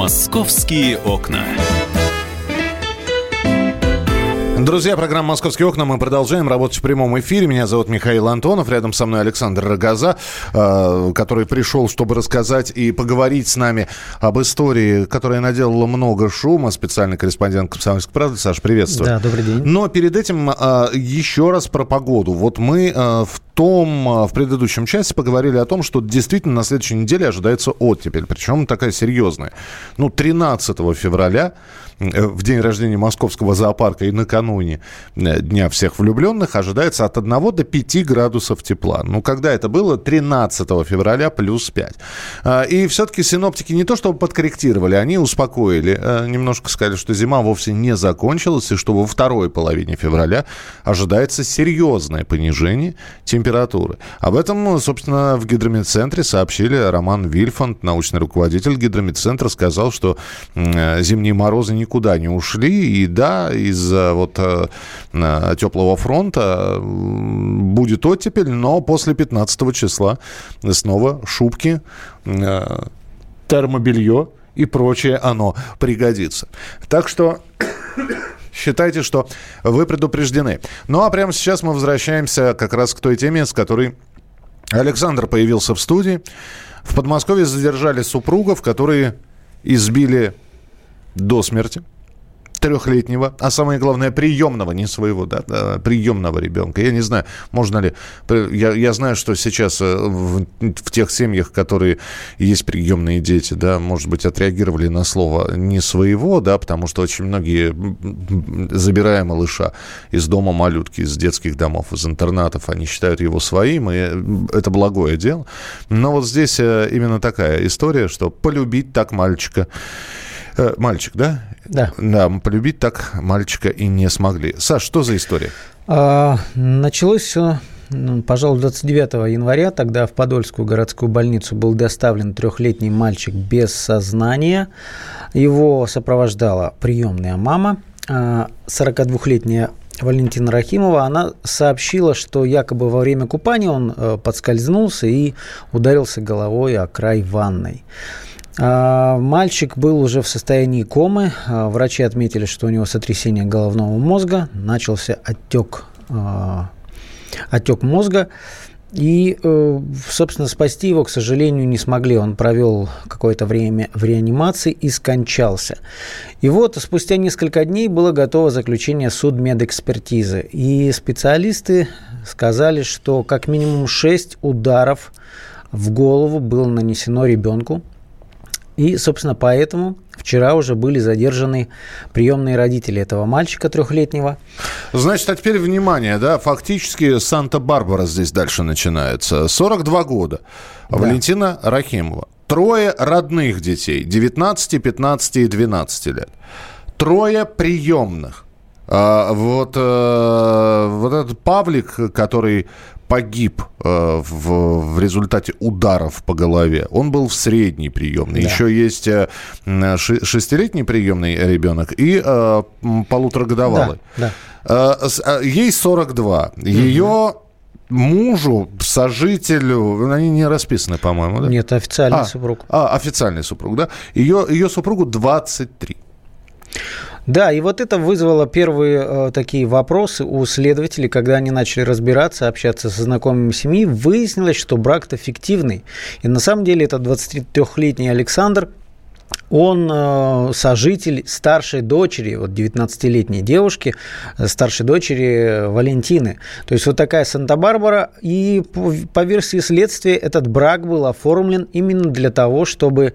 Московские окна. Друзья, программа «Московские окна». Мы продолжаем работать в прямом эфире. Меня зовут Михаил Антонов. Рядом со мной Александр Рогоза, э, который пришел, чтобы рассказать и поговорить с нами об истории, которая наделала много шума. Специальный корреспондент «Комсомольской правды». Саш, приветствую. Да, добрый день. Но перед этим э, еще раз про погоду. Вот мы э, в том, в предыдущем части поговорили о том, что действительно на следующей неделе ожидается оттепель. Причем такая серьезная. Ну, 13 февраля в день рождения Московского зоопарка и накануне э, Дня всех влюбленных ожидается от 1 до 5 градусов тепла. Ну, когда это было? 13 февраля плюс 5. А, и все-таки синоптики не то чтобы подкорректировали, они успокоили. Э, немножко сказали, что зима вовсе не закончилась, и что во второй половине февраля ожидается серьезное понижение температуры. Об этом, собственно, в гидромедцентре сообщили Роман Вильфанд, научный руководитель гидромедцентра, сказал, что э, зимние морозы не никуда не ушли. И да, из-за вот э, теплого фронта будет оттепель, но после 15 числа снова шубки, э, термобелье и прочее оно пригодится. Так что считайте, что вы предупреждены. Ну а прямо сейчас мы возвращаемся как раз к той теме, с которой Александр появился в студии. В Подмосковье задержали супругов, которые избили до смерти трехлетнего, а самое главное, приемного, не своего, да, приемного ребенка. Я не знаю, можно ли... Я, я знаю, что сейчас э, в, в тех семьях, которые есть приемные дети, да, может быть, отреагировали на слово «не своего», да, потому что очень многие, забирая малыша из дома малютки, из детских домов, из интернатов, они считают его своим, и это благое дело. Но вот здесь э, именно такая история, что полюбить так мальчика Э, мальчик, да? Да. Да, полюбить так мальчика и не смогли. Саш, что за история? А, началось все ну, пожалуй, 29 января тогда в Подольскую городскую больницу был доставлен трехлетний мальчик без сознания. Его сопровождала приемная мама, 42-летняя а, Валентина Рахимова, она сообщила, что якобы во время купания он э, подскользнулся и ударился головой о край ванной. А, мальчик был уже в состоянии комы. А, врачи отметили, что у него сотрясение головного мозга, начался отек, а, отек мозга. И, э, собственно, спасти его, к сожалению, не смогли. Он провел какое-то время в реанимации и скончался. И вот спустя несколько дней было готово заключение судмедэкспертизы. И специалисты сказали, что как минимум 6 ударов в голову было нанесено ребенку. И, собственно, поэтому вчера уже были задержаны приемные родители этого мальчика трехлетнего. Значит, а теперь внимание, да, фактически Санта-Барбара здесь дальше начинается. 42 года. Да. Валентина Рахимова. Трое родных детей, 19, 15 и 12 лет. Трое приемных. А, вот, э, вот этот Павлик, который погиб э, в, в результате ударов по голове, он был в средней приемной. Да. Еще есть э, шестилетний приемный ребенок и э, полуторагодовалый. Да, да. Э, э ей 42. Угу. Ее мужу, сожителю, они не расписаны, по-моему, да? Нет, официальный а, супруг. А, официальный супруг, да? Ее, ее супругу 23. Да, и вот это вызвало первые э, такие вопросы у следователей, когда они начали разбираться, общаться со знакомыми семьи, выяснилось, что брак-то фиктивный. И на самом деле это 23-летний Александр он э, сожитель старшей дочери, вот 19-летней девушки, э, старшей дочери Валентины. То есть вот такая Санта-Барбара. И по, версии следствия этот брак был оформлен именно для того, чтобы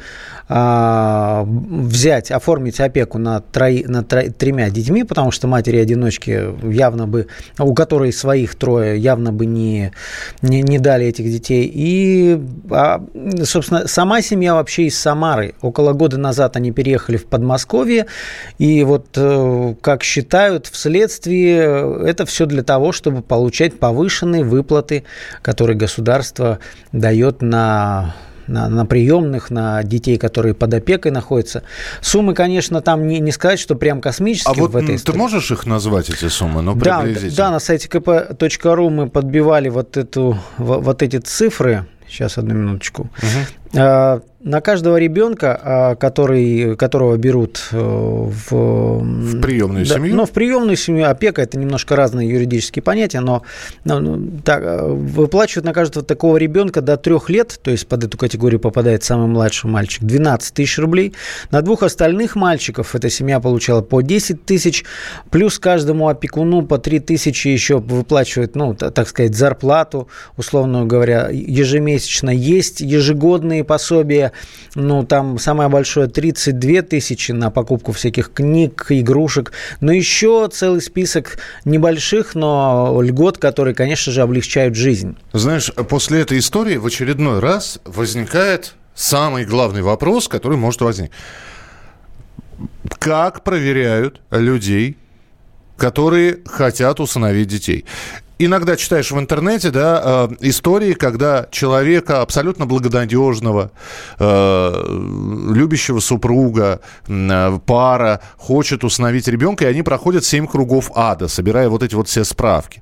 э, взять, оформить опеку над, трои, над тремя детьми, потому что матери-одиночки явно бы, у которой своих трое, явно бы не, не, не дали этих детей. И, а, собственно, сама семья вообще из Самары около года назад они переехали в Подмосковье, и вот, э, как считают вследствие, это все для того, чтобы получать повышенные выплаты, которые государство дает на на, на приемных, на детей, которые под опекой находятся. Суммы, конечно, там не, не сказать, что прям космические а вот в этой ты истории. можешь их назвать, эти суммы? Ну, да, да, на сайте kp.ru мы подбивали вот, эту, вот эти цифры. Сейчас, одну минуточку. Угу. На каждого ребенка, а, который, которого берут э, в, в приемную да, семью? Ну, в приемную семью опека – это немножко разные юридические понятия, но ну, так, э, выплачивают на каждого такого ребенка до трех лет, то есть под эту категорию попадает самый младший мальчик, 12 тысяч рублей. На двух остальных мальчиков эта семья получала по 10 тысяч, плюс каждому опекуну по 3 тысячи еще выплачивают, ну, так сказать, зарплату, условно говоря, ежемесячно. Есть ежегодные пособия ну, там самое большое 32 тысячи на покупку всяких книг, игрушек, но еще целый список небольших, но льгот, которые, конечно же, облегчают жизнь. Знаешь, после этой истории в очередной раз возникает самый главный вопрос, который может возникнуть. Как проверяют людей, которые хотят усыновить детей иногда читаешь в интернете, да, э, истории, когда человека абсолютно благонадежного, э, любящего супруга, э, пара хочет установить ребенка, и они проходят семь кругов ада, собирая вот эти вот все справки.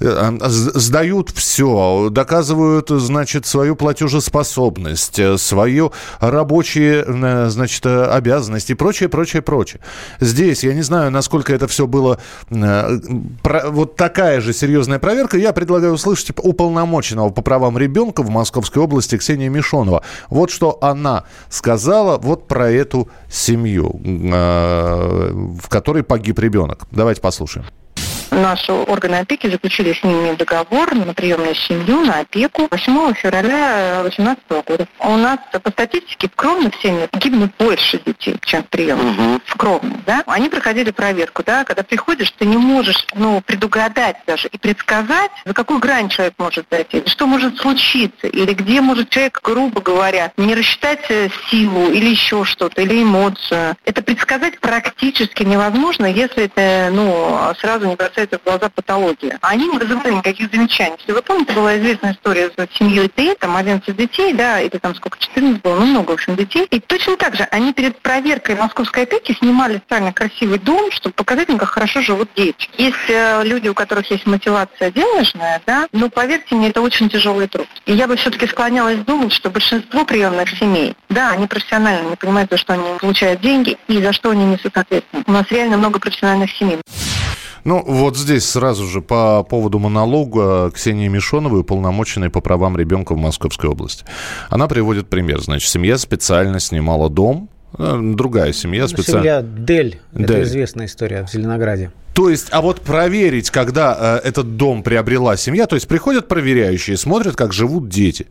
Э, сдают все, доказывают, значит, свою платежеспособность, э, свою рабочие, э, значит, обязанности и прочее, прочее, прочее. Здесь, я не знаю, насколько это все было вот такая же серьезная проверка. Я предлагаю услышать уполномоченного по правам ребенка в Московской области Ксении Мишонова. Вот что она сказала вот про эту семью, в которой погиб ребенок. Давайте послушаем наши органы опеки заключили с ними договор на приемную семью, на опеку 8 февраля 2018 года. У нас по статистике в кровных семьях гибнут больше детей, чем в приемных. Угу. В кровных, да? Они проходили проверку, да? Когда приходишь, ты не можешь, ну, предугадать даже и предсказать, за какую грань человек может зайти, что может случиться, или где может человек, грубо говоря, не рассчитать э, силу или еще что-то, или эмоцию. Это предсказать практически невозможно, если это, ну, сразу не бросается бросается в глаза патология. Они не вызывали никаких замечаний. Если вы помните, была известная история с семьей Т, там 11 детей, да, или там сколько, 14 было, ну много, в общем, детей. И точно так же они перед проверкой московской опеки снимали специально красивый дом, чтобы показать как хорошо живут дети. Есть э, люди, у которых есть мотивация денежная, да, но поверьте мне, это очень тяжелый труд. И я бы все-таки склонялась думать, что большинство приемных семей, да, они профессионально не понимают, за что они получают деньги и за что они несут ответственность. У нас реально много профессиональных семей. Ну, вот здесь сразу же по поводу монолога Ксении Мишоновой, уполномоченной по правам ребенка в Московской области. Она приводит пример. Значит, семья специально снимала дом, э, другая семья специально... Семья Дель. Дель. Это известная история в Зеленограде. То есть, а вот проверить, когда э, этот дом приобрела семья, то есть приходят проверяющие, смотрят, как живут дети.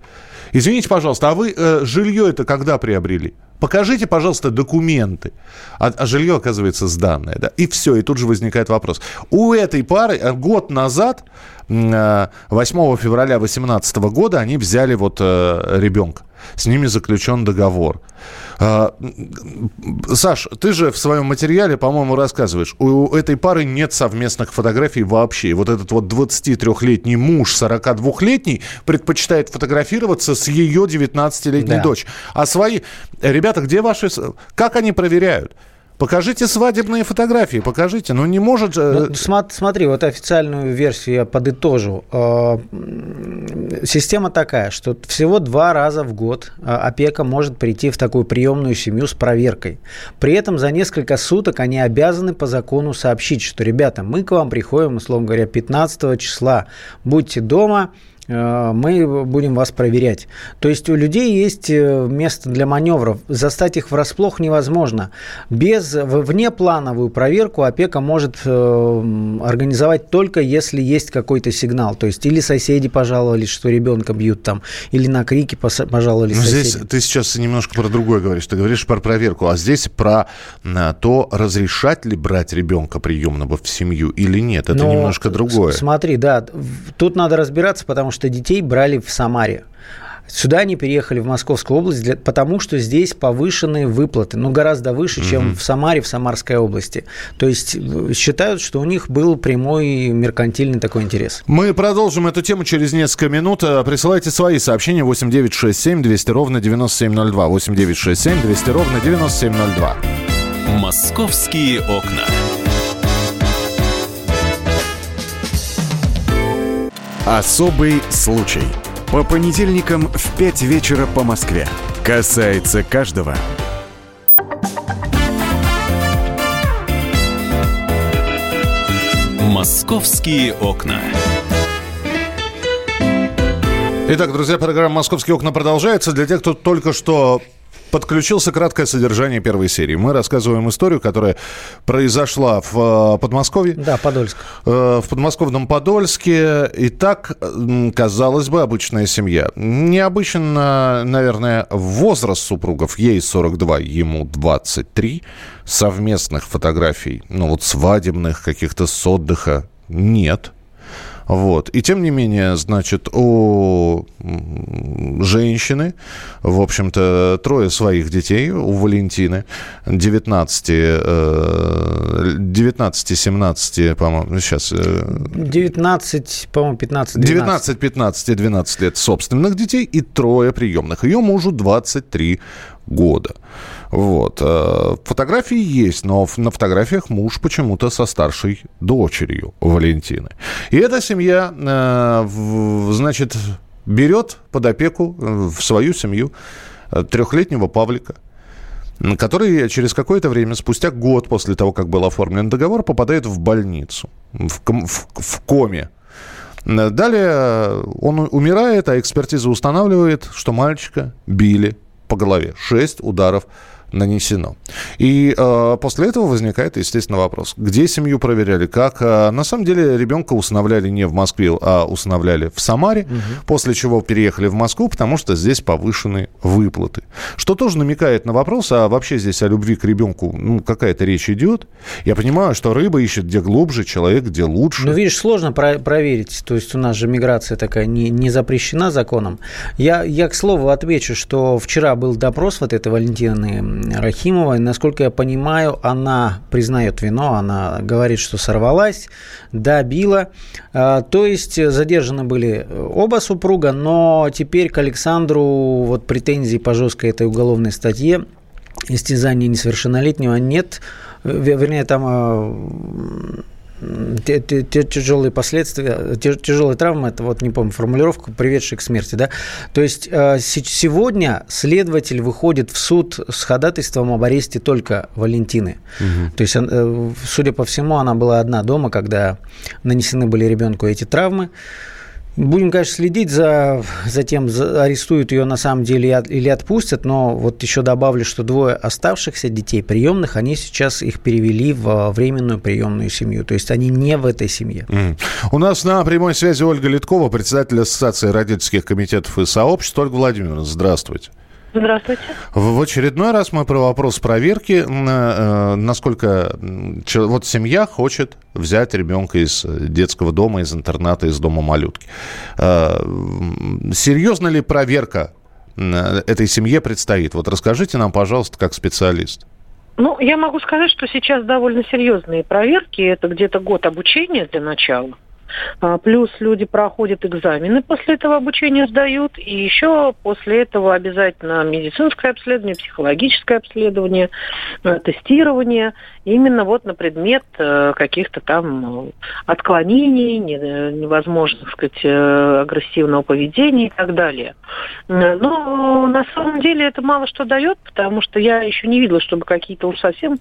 Извините, пожалуйста, а вы э, жилье это когда приобрели? Покажите, пожалуйста, документы. А, а жилье, оказывается, сданное. Да? И все, и тут же возникает вопрос. У этой пары э, год назад, 8 э, февраля 2018 года, они взяли вот э, ребенка. С ними заключен договор. А, Саш, ты же в своем материале, по-моему, рассказываешь, у этой пары нет совместных фотографий вообще. Вот этот вот 23-летний муж, 42-летний, предпочитает фотографироваться с ее 19-летней да. дочь. А свои... Ребята, где ваши... Как они проверяют? Покажите свадебные фотографии, покажите. Ну, не может же... Ну, смотри, вот официальную версию я подытожу. А, система такая, что всего два раза в год а, опека может прийти в такую приемную семью с проверкой. При этом за несколько суток они обязаны по закону сообщить, что, ребята, мы к вам приходим, условно говоря, 15 числа. Будьте дома, Э, мы будем вас проверять. То есть у людей есть э, место для маневров. Застать их врасплох невозможно. Без внеплановую проверку опека может э, организовать только если есть какой-то сигнал. То есть или соседи пожаловались, что ребенка бьют там, или на крики пожаловались Но соседи. Здесь ты сейчас немножко про другое говоришь. Ты говоришь про проверку, а здесь про то, разрешать ли брать ребенка приемного в семью или нет. Это Но, немножко другое. Смотри, да, тут надо разбираться, потому что детей брали в Самаре. Сюда они переехали в Московскую область, для, потому что здесь повышенные выплаты, ну, гораздо выше, угу. чем в Самаре, в Самарской области. То есть э, считают, что у них был прямой меркантильный такой интерес. Мы продолжим эту тему через несколько минут. Э, присылайте свои сообщения 8967 200 ровно 9702. 8967 200 ровно 9702. Московские окна. Особый случай. По понедельникам в 5 вечера по Москве. Касается каждого. Московские окна. Итак, друзья, программа «Московские окна» продолжается. Для тех, кто только что подключился краткое содержание первой серии. Мы рассказываем историю, которая произошла в э, Подмосковье. Да, Подольск. Э, в подмосковном Подольске. И так, казалось бы, обычная семья. Необычно, наверное, возраст супругов. Ей 42, ему 23. Совместных фотографий, ну вот свадебных, каких-то с отдыха нет. Вот. И тем не менее, значит, у женщины, в общем-то, трое своих детей, у Валентины, 19, 19 17, по-моему, сейчас... 19, по-моему, 15, 12. 19, 15 и 12 лет собственных детей и трое приемных. Ее мужу 23 года. Вот. Э, фотографии есть, но на фотографиях муж почему-то со старшей дочерью Валентины. И эта семья, э, значит, берет под опеку э, в свою семью трехлетнего Павлика, который через какое-то время, спустя год после того, как был оформлен договор, попадает в больницу, в, в, в коме. Далее он умирает, а экспертиза устанавливает, что мальчика били по голове. Шесть ударов нанесено. И э, после этого возникает, естественно, вопрос, где семью проверяли, как. Э, на самом деле ребенка усыновляли не в Москве, а усыновляли в Самаре, угу. после чего переехали в Москву, потому что здесь повышены выплаты. Что тоже намекает на вопрос, а вообще здесь о любви к ребенку ну, какая-то речь идет. Я понимаю, что рыба ищет где глубже, человек где лучше. Ну, видишь, сложно про- проверить. То есть у нас же миграция такая не, не запрещена законом. Я, я, к слову, отвечу, что вчера был допрос вот этой Валентины Рахимова. И, насколько я понимаю, она признает вину, она говорит, что сорвалась, добила. А, то есть задержаны были оба супруга, но теперь к Александру вот претензий по жесткой этой уголовной статье истязания несовершеннолетнего нет. Вернее, там а, тяжелые последствия, тяжелые травмы, это вот не помню формулировку, приведшие к смерти, да. То есть э, сегодня следователь выходит в суд с ходатайством об аресте только Валентины. Угу. То есть, э, судя по всему, она была одна дома, когда нанесены были ребенку эти травмы. Будем, конечно, следить за, за тем, арестуют ее на самом деле или отпустят, но вот еще добавлю, что двое оставшихся детей приемных, они сейчас их перевели в временную приемную семью, то есть они не в этой семье. Mm. У нас на прямой связи Ольга Литкова, председатель Ассоциации родительских комитетов и сообществ. Ольга Владимировна, здравствуйте. Здравствуйте. В очередной раз мы про вопрос проверки, э, насколько вот семья хочет взять ребенка из детского дома, из интерната, из дома малютки. Э, серьезно ли проверка этой семье предстоит? Вот расскажите нам, пожалуйста, как специалист. Ну, я могу сказать, что сейчас довольно серьезные проверки. Это где-то год обучения для начала. А, плюс люди проходят экзамены после этого обучения сдают, и еще после этого обязательно медицинское обследование, психологическое обследование, э, тестирование, именно вот на предмет э, каких-то там отклонений, невозможных, так сказать, э, агрессивного поведения и так далее. Но на самом деле это мало что дает, потому что я еще не видела, чтобы какие-то уж совсем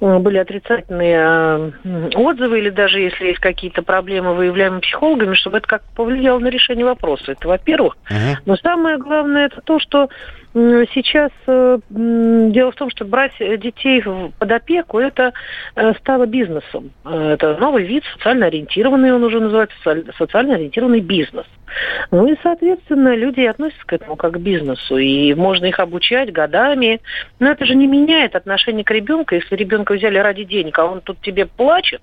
были отрицательные отзывы, или даже если есть какие-то проблемы, выявляемые психологами, чтобы это как повлияло на решение вопроса. Это во-первых. Uh-huh. Но самое главное это то, что сейчас э, дело в том, что брать детей под опеку это э, стало бизнесом. Э, это новый вид, социально ориентированный, он уже называется социально ориентированный бизнес. Ну и, соответственно, люди относятся к этому как к бизнесу, и можно их обучать годами. Но это же не меняет отношение к ребенку. Если ребенка взяли ради денег, а он тут тебе плачет,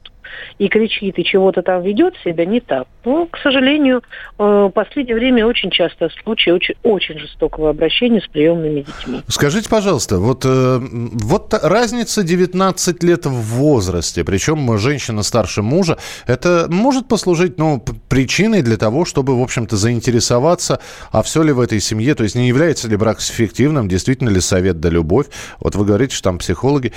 и кричит, и чего-то там ведет себя не так. Но, к сожалению, в последнее время очень часто случаи очень, очень жестокого обращения с приемными детьми. Скажите, пожалуйста, вот, э, вот разница 19 лет в возрасте, причем женщина старше мужа, это может послужить ну, причиной для того, чтобы, в общем-то, заинтересоваться, а все ли в этой семье, то есть не является ли брак эффективным, действительно ли совет да любовь. Вот вы говорите, что там психологи.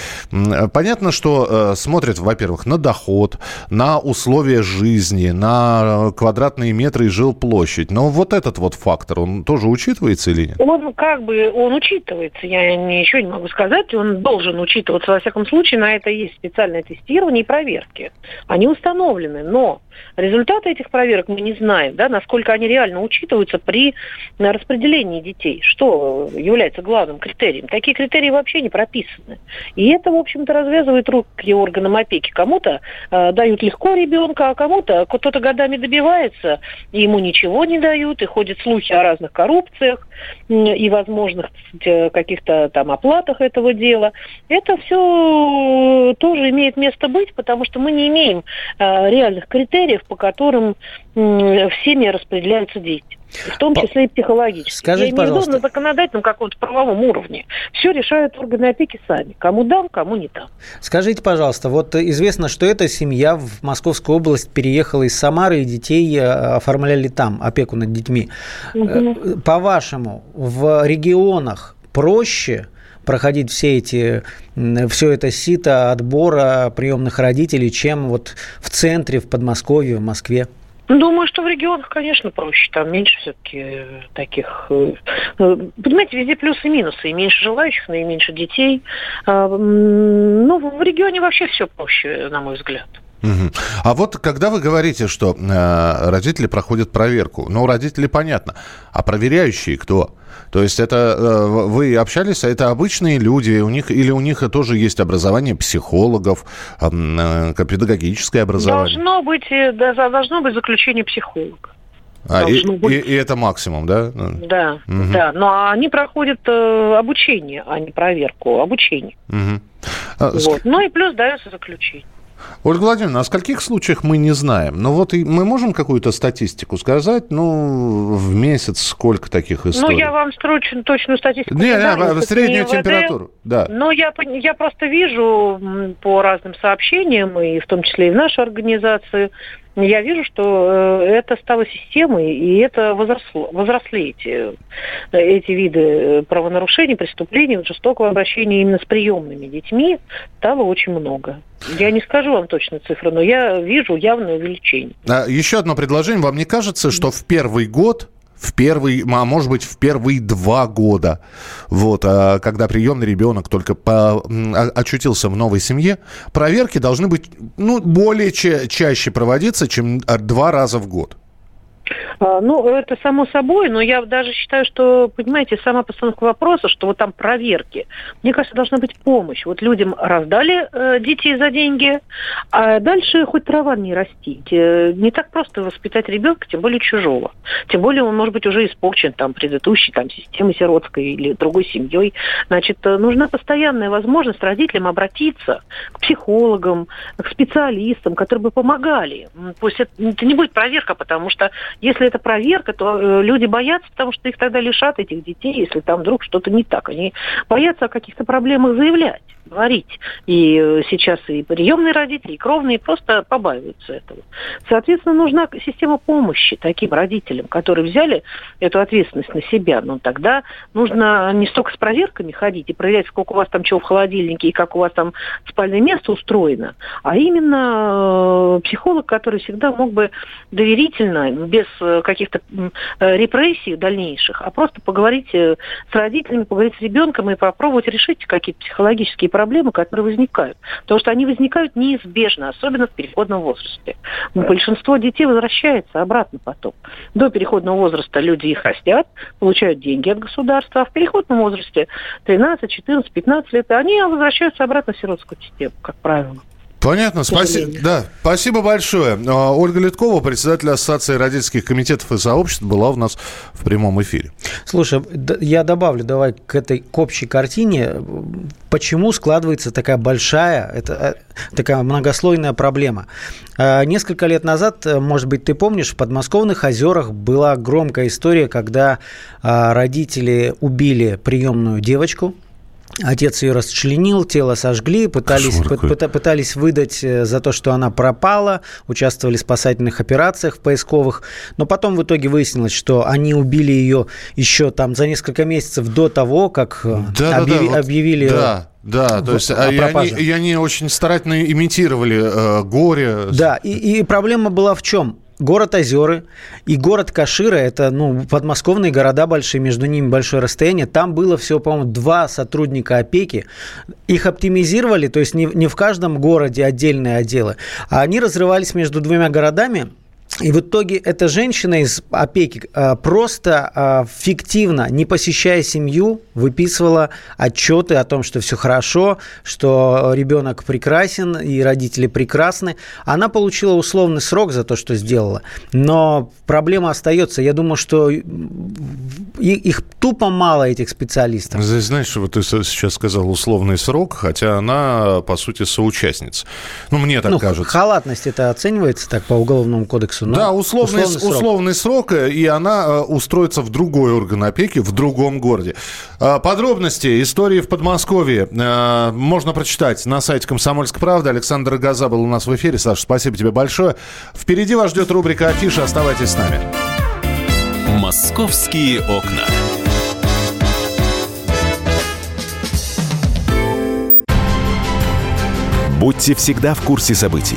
Понятно, что э, смотрят, во-первых, на доход, доход, на условия жизни, на квадратные метры и жилплощадь. Но вот этот вот фактор, он тоже учитывается или нет? Он как бы, он учитывается, я ничего не могу сказать, он должен учитываться. Во всяком случае, на это есть специальное тестирование и проверки. Они установлены, но результаты этих проверок мы не знаем, да, насколько они реально учитываются при распределении детей, что является главным критерием. Такие критерии вообще не прописаны. И это, в общем-то, развязывает руки органам опеки. Кому-то э, дают легко ребенка, а кому-то кто-то годами добивается, и ему ничего не дают, и ходят слухи о разных коррупциях и возможных э, каких-то там оплатах этого дела. Это все тоже имеет место быть, потому что мы не имеем э, реальных критериев, по которым в семье распределяются дети. В том числе и психологически. Скажите, Я пожалуйста. на законодательном каком-то правовом уровне. Все решают органы опеки сами. Кому дам, кому не дам. Скажите, пожалуйста, вот известно, что эта семья в Московскую область переехала из Самары, и детей э, оформляли там, опеку над детьми. Угу. По-вашему, в регионах проще проходить все эти, все это сито отбора приемных родителей, чем вот в центре, в Подмосковье, в Москве? Думаю, что в регионах, конечно, проще. Там меньше все-таки э, таких... Э, э, понимаете, везде плюсы и минусы. И меньше желающих, но и меньше детей. А, ну, в регионе вообще все проще, на мой взгляд. А вот когда вы говорите, что э, родители проходят проверку, ну, родители понятно, а проверяющие кто? То есть это э, вы общались, а это обычные люди, у них или у них тоже есть образование психологов, э, педагогическое образование? Должно быть, э, должно быть заключение психолога. А, и, быть... и, и это максимум, да? Да, угу. да. Но они проходят э, обучение, а не проверку. Обучение. Угу. Вот. Ну и плюс дается заключение. Ольга Владимировна, о скольких случаях мы не знаем? Ну вот и мы можем какую-то статистику сказать? Ну, в месяц сколько таких историй? Ну, я вам строчную, точную статистику не, не знаю. среднюю температуру, да. Но я, я просто вижу по разным сообщениям, и в том числе и в нашей организации, я вижу, что э, это стало системой, и это возросло, возросли эти, эти виды правонарушений, преступлений, жестокого обращения именно с приемными детьми стало очень много. Я не скажу вам точно цифры, но я вижу явное увеличение. А, еще одно предложение. Вам не кажется, что в первый год в первый, а может быть, в первые два года, вот, а, когда приемный ребенок только по, очутился в новой семье, проверки должны быть ну, более ча- чаще проводиться, чем а, два раза в год. А, ну, это само собой, но я даже считаю, что, понимаете, сама постановка вопроса, что вот там проверки, мне кажется, должна быть помощь. Вот людям раздали э, детей за деньги, а дальше хоть трава не растить. Не так просто воспитать ребенка, тем более чужого. Тем более он, может быть, уже испорчен там предыдущей там, системой сиротской или другой семьей. Значит, э, нужна постоянная возможность родителям обратиться к психологам, к специалистам, которые бы помогали. Пусть это, это не будет проверка, потому что если это проверка, то э, люди боятся, потому что их тогда лишат этих детей, если там вдруг что-то не так. Они боятся о каких-то проблемах заявлять говорить. И э, сейчас и приемные родители, и кровные просто побаиваются этого. Соответственно, нужна система помощи таким родителям, которые взяли эту ответственность на себя. Но тогда нужно не столько с проверками ходить и проверять, сколько у вас там чего в холодильнике и как у вас там спальное место устроено, а именно э, психолог, который всегда мог бы доверительно, без э, каких-то репрессий дальнейших, а просто поговорить с родителями, поговорить с ребенком и попробовать решить какие-то психологические проблемы, которые возникают. Потому что они возникают неизбежно, особенно в переходном возрасте. Большинство детей возвращается обратно потом. До переходного возраста люди их растят, получают деньги от государства, а в переходном возрасте 13, 14, 15 лет они возвращаются обратно в сиротскую систему, как правило. Понятно, спасибо. Да, спасибо большое. А, Ольга Литкова, председатель Ассоциации родительских комитетов и сообществ, была у нас в прямом эфире. Слушай, я добавлю, давай к этой к общей картине, почему складывается такая большая, это э, такая многослойная проблема. А, несколько лет назад, э, может быть, ты помнишь, в подмосковных озерах была громкая история, когда а, родители убили приемную девочку, Отец ее расчленил, тело сожгли, пытались, пыта, пытались выдать э, за то, что она пропала, участвовали в спасательных операциях в поисковых, но потом в итоге выяснилось, что они убили ее еще там за несколько месяцев до того, как э, да, объяви, да, да, вот, объявили да Да, то есть а, и, они, и они очень старательно имитировали э, горе. Да, и, и проблема была в чем? Город Озеры и город Кашира, это ну, подмосковные города большие, между ними большое расстояние. Там было всего, по-моему, два сотрудника опеки. Их оптимизировали, то есть не, не в каждом городе отдельные отделы, а они разрывались между двумя городами – и в итоге эта женщина из опеки а, просто а, фиктивно, не посещая семью, выписывала отчеты о том, что все хорошо, что ребенок прекрасен и родители прекрасны. Она получила условный срок за то, что сделала. Но проблема остается. Я думаю, что их тупо мало, этих специалистов. Знаешь, вот ты сейчас сказал условный срок, хотя она, по сути, соучастница. Ну, мне так ну, кажется. Халатность это оценивается так по уголовному кодексу кодексу. да, условный, условный, срок. условный срок, э, и она э, устроится в другой орган опеки в другом городе. Э, подробности истории в Подмосковье можно прочитать на сайте «Комсомольской правды». Александр Газа был у нас в эфире. Саша, спасибо тебе большое. Впереди вас ждет рубрика «Афиша». Оставайтесь с нами. «Московские окна». Будьте всегда в курсе событий.